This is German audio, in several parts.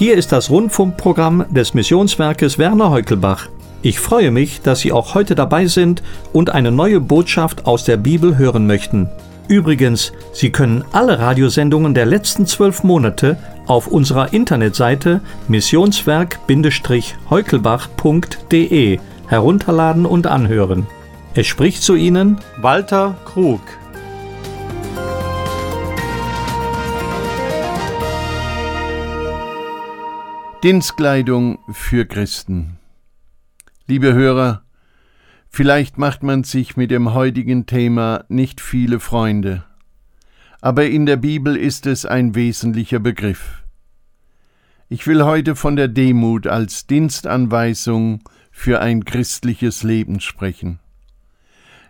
Hier ist das Rundfunkprogramm des Missionswerkes Werner Heukelbach. Ich freue mich, dass Sie auch heute dabei sind und eine neue Botschaft aus der Bibel hören möchten. Übrigens, Sie können alle Radiosendungen der letzten zwölf Monate auf unserer Internetseite missionswerk-heukelbach.de herunterladen und anhören. Es spricht zu Ihnen Walter Krug. Dienstkleidung für Christen. Liebe Hörer, vielleicht macht man sich mit dem heutigen Thema nicht viele Freunde, aber in der Bibel ist es ein wesentlicher Begriff. Ich will heute von der Demut als Dienstanweisung für ein christliches Leben sprechen.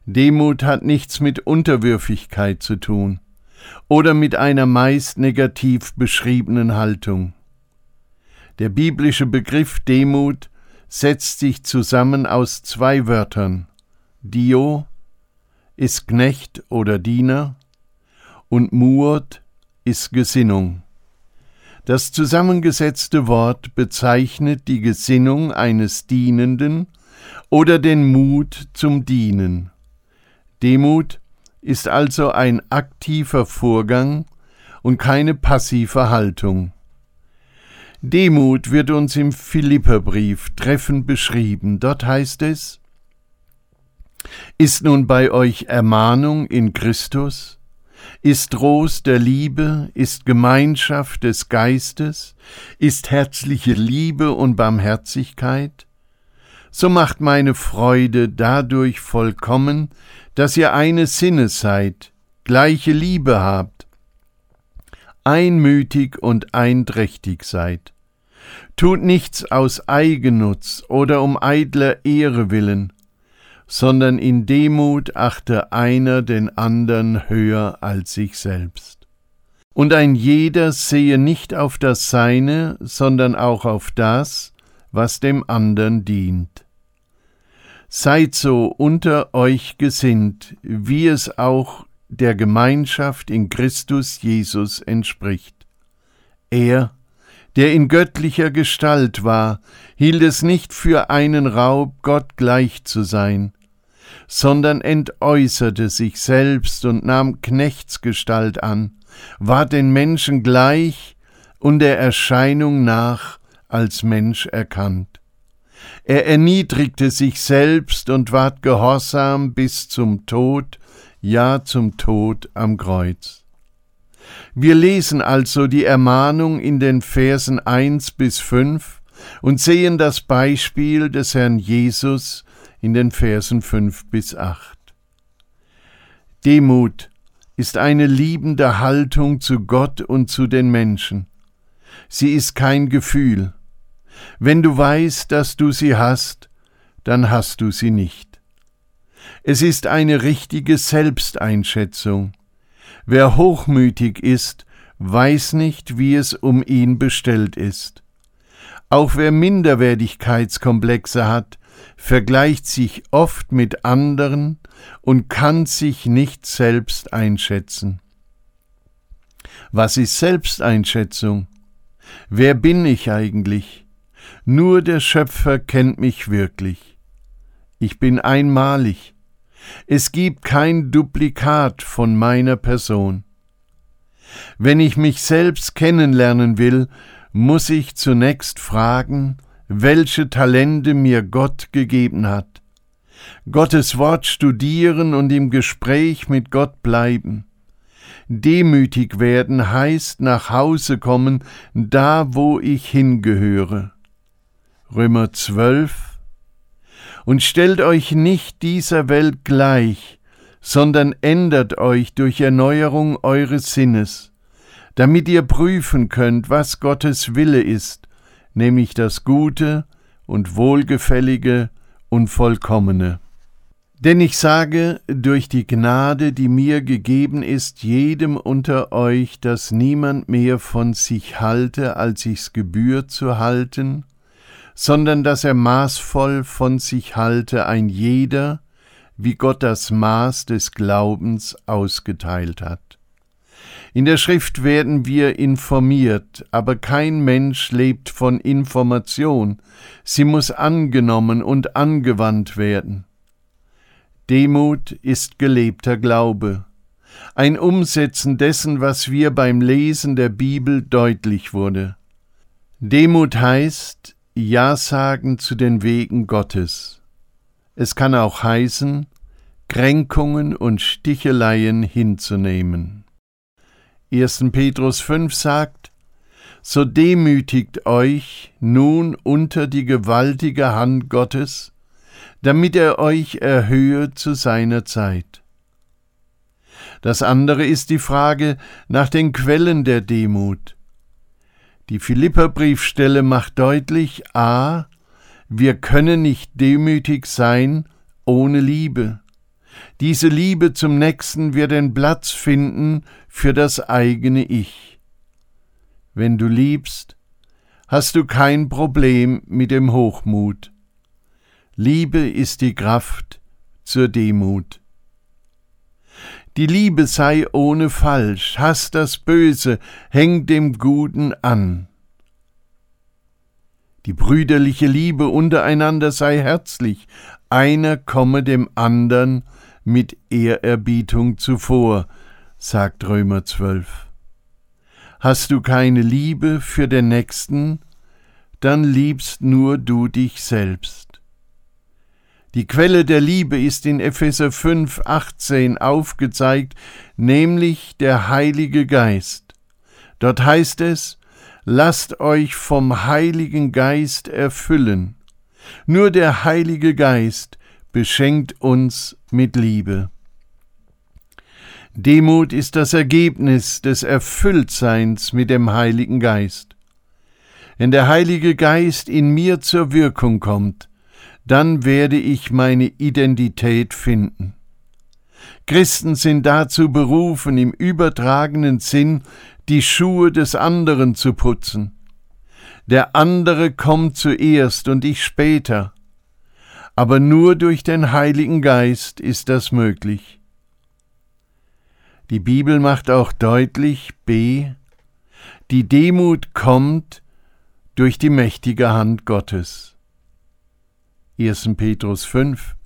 Demut hat nichts mit Unterwürfigkeit zu tun oder mit einer meist negativ beschriebenen Haltung. Der biblische Begriff Demut setzt sich zusammen aus zwei Wörtern. Dio ist Knecht oder Diener und Muot ist Gesinnung. Das zusammengesetzte Wort bezeichnet die Gesinnung eines Dienenden oder den Mut zum Dienen. Demut ist also ein aktiver Vorgang und keine passive Haltung. Demut wird uns im Philipperbrief treffend beschrieben. Dort heißt es, Ist nun bei euch Ermahnung in Christus? Ist Trost der Liebe? Ist Gemeinschaft des Geistes? Ist herzliche Liebe und Barmherzigkeit? So macht meine Freude dadurch vollkommen, dass ihr eines Sinnes seid, gleiche Liebe habt, einmütig und einträchtig seid. Tut nichts aus Eigennutz oder um eitler Ehre willen, sondern in Demut achte einer den andern höher als sich selbst. Und ein jeder sehe nicht auf das Seine, sondern auch auf das, was dem andern dient. Seid so unter euch gesinnt, wie es auch der Gemeinschaft in Christus Jesus entspricht. Er, der in göttlicher Gestalt war, hielt es nicht für einen Raub, Gott gleich zu sein, sondern entäußerte sich selbst und nahm Knechtsgestalt an, war den Menschen gleich und der Erscheinung nach als Mensch erkannt. Er erniedrigte sich selbst und ward gehorsam bis zum Tod, ja zum Tod am Kreuz. Wir lesen also die Ermahnung in den Versen 1 bis 5 und sehen das Beispiel des Herrn Jesus in den Versen 5 bis 8. Demut ist eine liebende Haltung zu Gott und zu den Menschen. Sie ist kein Gefühl. Wenn du weißt, dass du sie hast, dann hast du sie nicht. Es ist eine richtige Selbsteinschätzung. Wer hochmütig ist, weiß nicht, wie es um ihn bestellt ist. Auch wer Minderwertigkeitskomplexe hat, vergleicht sich oft mit anderen und kann sich nicht selbst einschätzen. Was ist Selbsteinschätzung? Wer bin ich eigentlich? Nur der Schöpfer kennt mich wirklich. Ich bin einmalig. Es gibt kein Duplikat von meiner Person. Wenn ich mich selbst kennenlernen will, muss ich zunächst fragen, welche Talente mir Gott gegeben hat. Gottes Wort studieren und im Gespräch mit Gott bleiben. Demütig werden heißt nach Hause kommen, da wo ich hingehöre. Römer 12, und stellt euch nicht dieser Welt gleich, sondern ändert euch durch Erneuerung eures Sinnes, damit ihr prüfen könnt, was Gottes Wille ist, nämlich das Gute und Wohlgefällige und Vollkommene. Denn ich sage, durch die Gnade, die mir gegeben ist, jedem unter euch, dass niemand mehr von sich halte, als sich's gebührt zu halten, sondern dass er maßvoll von sich halte ein jeder, wie Gott das Maß des Glaubens ausgeteilt hat. In der Schrift werden wir informiert, aber kein Mensch lebt von Information, sie muss angenommen und angewandt werden. Demut ist gelebter Glaube, ein Umsetzen dessen, was wir beim Lesen der Bibel deutlich wurde. Demut heißt Ja sagen zu den Wegen Gottes. Es kann auch heißen, Kränkungen und Sticheleien hinzunehmen. 1. Petrus 5 sagt, So demütigt euch nun unter die gewaltige Hand Gottes, damit er euch erhöhe zu seiner Zeit. Das andere ist die Frage nach den Quellen der Demut. Die Philipperbriefstelle macht deutlich a. Wir können nicht demütig sein ohne Liebe. Diese Liebe zum Nächsten wird den Platz finden für das eigene Ich. Wenn du liebst, hast du kein Problem mit dem Hochmut. Liebe ist die Kraft zur Demut. Die Liebe sei ohne Falsch, hass das Böse, häng dem Guten an. Die brüderliche Liebe untereinander sei herzlich, einer komme dem andern mit Ehrerbietung zuvor, sagt Römer 12. Hast du keine Liebe für den Nächsten, dann liebst nur du dich selbst. Die Quelle der Liebe ist in Epheser 5, 18 aufgezeigt, nämlich der Heilige Geist. Dort heißt es, lasst euch vom Heiligen Geist erfüllen. Nur der Heilige Geist beschenkt uns mit Liebe. Demut ist das Ergebnis des Erfülltseins mit dem Heiligen Geist. Wenn der Heilige Geist in mir zur Wirkung kommt, dann werde ich meine Identität finden. Christen sind dazu berufen, im übertragenen Sinn die Schuhe des anderen zu putzen. Der andere kommt zuerst und ich später aber nur durch den Heiligen Geist ist das möglich. Die Bibel macht auch deutlich b. Die Demut kommt durch die mächtige Hand Gottes. 1. Petrus 5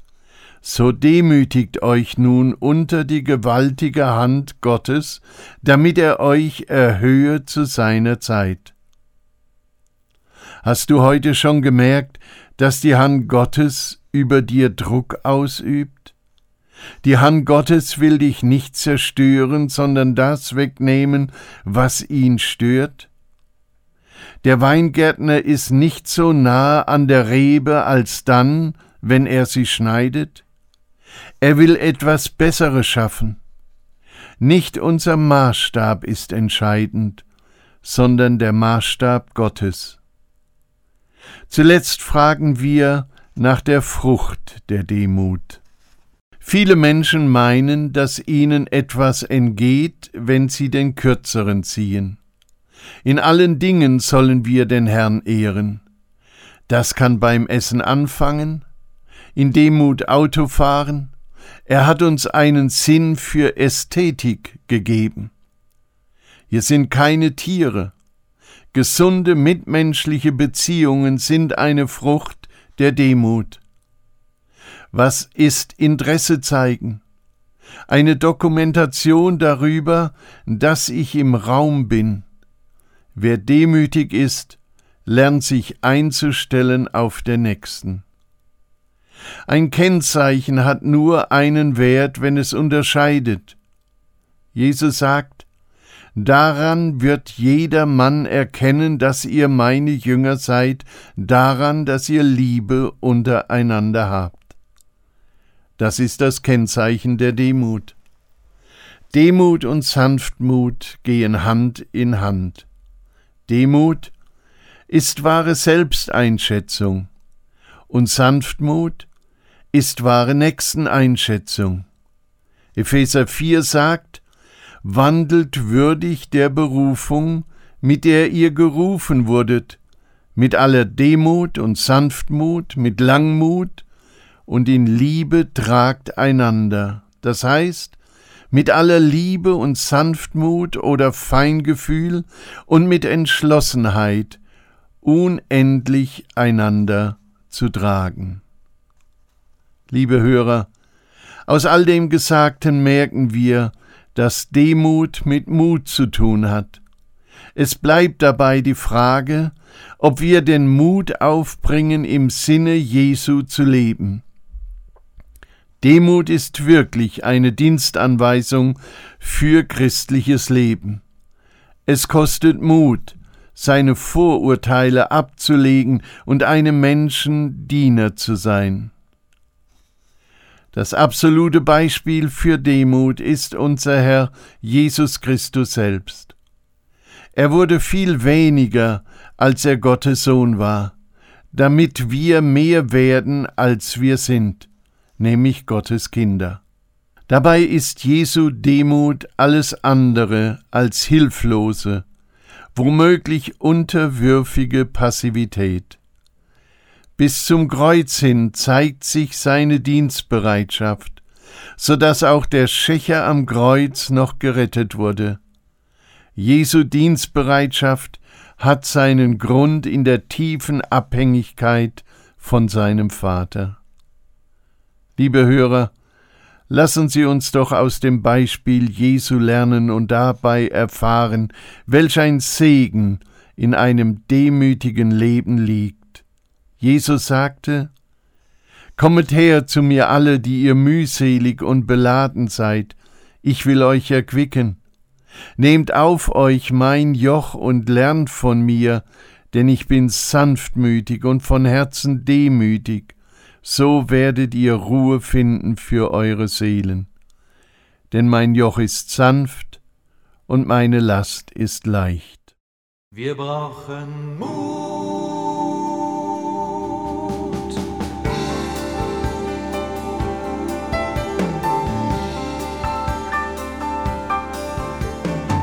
So demütigt euch nun unter die gewaltige Hand Gottes, damit er euch erhöhe zu seiner Zeit. Hast du heute schon gemerkt, dass die Hand Gottes über dir Druck ausübt? Die Hand Gottes will dich nicht zerstören, sondern das wegnehmen, was ihn stört? Der Weingärtner ist nicht so nah an der Rebe als dann, wenn er sie schneidet. Er will etwas Besseres schaffen. Nicht unser Maßstab ist entscheidend, sondern der Maßstab Gottes. Zuletzt fragen wir nach der Frucht der Demut. Viele Menschen meinen, dass ihnen etwas entgeht, wenn sie den Kürzeren ziehen. In allen Dingen sollen wir den Herrn ehren. Das kann beim Essen anfangen, in Demut Auto fahren, er hat uns einen Sinn für Ästhetik gegeben. Hier sind keine Tiere, Gesunde mitmenschliche Beziehungen sind eine Frucht der Demut. Was ist Interesse zeigen? Eine Dokumentation darüber, dass ich im Raum bin. Wer demütig ist, lernt sich einzustellen auf der Nächsten. Ein Kennzeichen hat nur einen Wert, wenn es unterscheidet. Jesus sagt, Daran wird jeder Mann erkennen, dass ihr meine Jünger seid, daran, dass ihr Liebe untereinander habt. Das ist das Kennzeichen der Demut. Demut und Sanftmut gehen Hand in Hand. Demut ist wahre Selbsteinschätzung und Sanftmut ist wahre Nächsteneinschätzung. Epheser 4 sagt, wandelt würdig der Berufung, mit der ihr gerufen wurdet, mit aller Demut und Sanftmut, mit Langmut und in Liebe tragt einander, das heißt, mit aller Liebe und Sanftmut oder Feingefühl und mit Entschlossenheit unendlich einander zu tragen. Liebe Hörer, aus all dem Gesagten merken wir, dass Demut mit Mut zu tun hat. Es bleibt dabei die Frage, ob wir den Mut aufbringen, im Sinne Jesu zu leben. Demut ist wirklich eine Dienstanweisung für christliches Leben. Es kostet Mut, seine Vorurteile abzulegen und einem Menschen Diener zu sein. Das absolute Beispiel für Demut ist unser Herr Jesus Christus selbst. Er wurde viel weniger, als er Gottes Sohn war, damit wir mehr werden, als wir sind nämlich Gottes Kinder. Dabei ist Jesu Demut alles andere als hilflose, womöglich unterwürfige Passivität. Bis zum Kreuz hin zeigt sich seine Dienstbereitschaft, so dass auch der Schächer am Kreuz noch gerettet wurde. Jesu Dienstbereitschaft hat seinen Grund in der tiefen Abhängigkeit von seinem Vater. Liebe Hörer, lassen Sie uns doch aus dem Beispiel Jesu lernen und dabei erfahren, welch ein Segen in einem demütigen Leben liegt. Jesus sagte, Kommet her zu mir alle, die ihr mühselig und beladen seid, ich will euch erquicken. Nehmt auf euch mein Joch und lernt von mir, denn ich bin sanftmütig und von Herzen demütig, so werdet ihr Ruhe finden für eure Seelen. Denn mein Joch ist sanft und meine Last ist leicht. Wir brauchen Mut.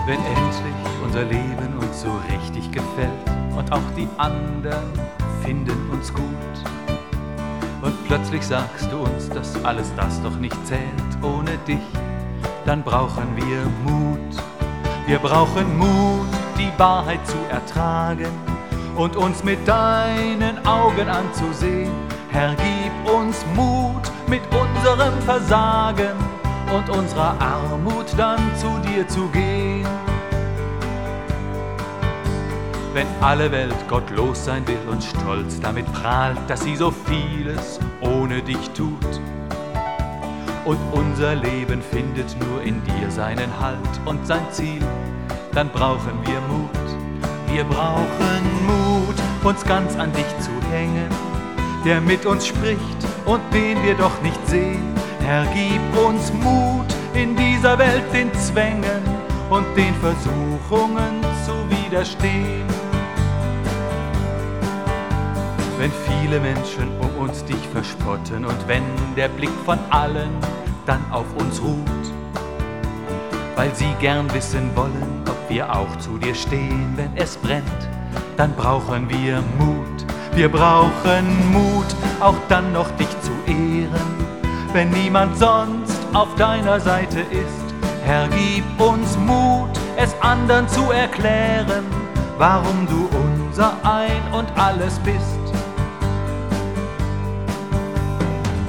Wenn endlich unser Leben uns so richtig gefällt und auch die anderen finden uns gut plötzlich sagst du uns, dass alles das doch nicht zählt ohne dich, dann brauchen wir Mut. Wir brauchen Mut, die Wahrheit zu ertragen und uns mit deinen Augen anzusehen. Herr, gib uns Mut mit unserem Versagen und unserer Armut dann zu dir zu gehen. Wenn alle Welt gottlos sein will und stolz damit prahlt, dass sie so vieles ohne dich tut. Und unser Leben findet nur in dir seinen Halt und sein Ziel, dann brauchen wir Mut. Wir brauchen Mut, uns ganz an dich zu hängen, der mit uns spricht und den wir doch nicht sehen. Herr, gib uns Mut in dieser Welt den Zwängen und den Versuchungen zu widerstehen. Wenn viele Menschen um uns dich verspotten und wenn der Blick von allen dann auf uns ruht, weil sie gern wissen wollen, ob wir auch zu dir stehen, wenn es brennt, dann brauchen wir Mut. Wir brauchen Mut, auch dann noch dich zu ehren, wenn niemand sonst auf deiner Seite ist. Herr, gib uns Mut, es anderen zu erklären, warum du unser Ein und alles bist.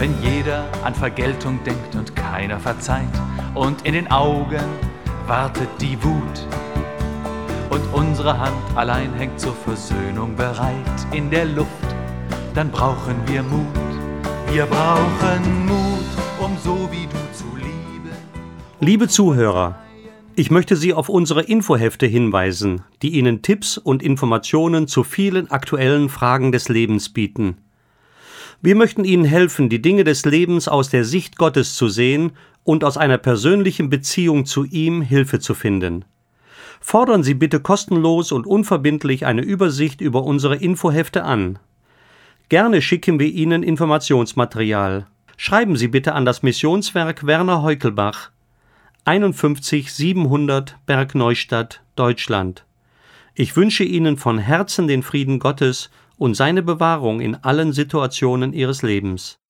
Wenn jeder an Vergeltung denkt und keiner verzeiht und in den Augen wartet die Wut und unsere Hand allein hängt zur Versöhnung bereit in der Luft, dann brauchen wir Mut. Wir brauchen Mut, um so wie du zu lieben. Liebe Zuhörer, ich möchte Sie auf unsere Infohefte hinweisen, die Ihnen Tipps und Informationen zu vielen aktuellen Fragen des Lebens bieten. Wir möchten Ihnen helfen, die Dinge des Lebens aus der Sicht Gottes zu sehen und aus einer persönlichen Beziehung zu ihm Hilfe zu finden. Fordern Sie bitte kostenlos und unverbindlich eine Übersicht über unsere Infohefte an. Gerne schicken wir Ihnen Informationsmaterial. Schreiben Sie bitte an das Missionswerk Werner Heukelbach 51 700 Bergneustadt, Deutschland. Ich wünsche Ihnen von Herzen den Frieden Gottes und seine Bewahrung in allen Situationen ihres Lebens.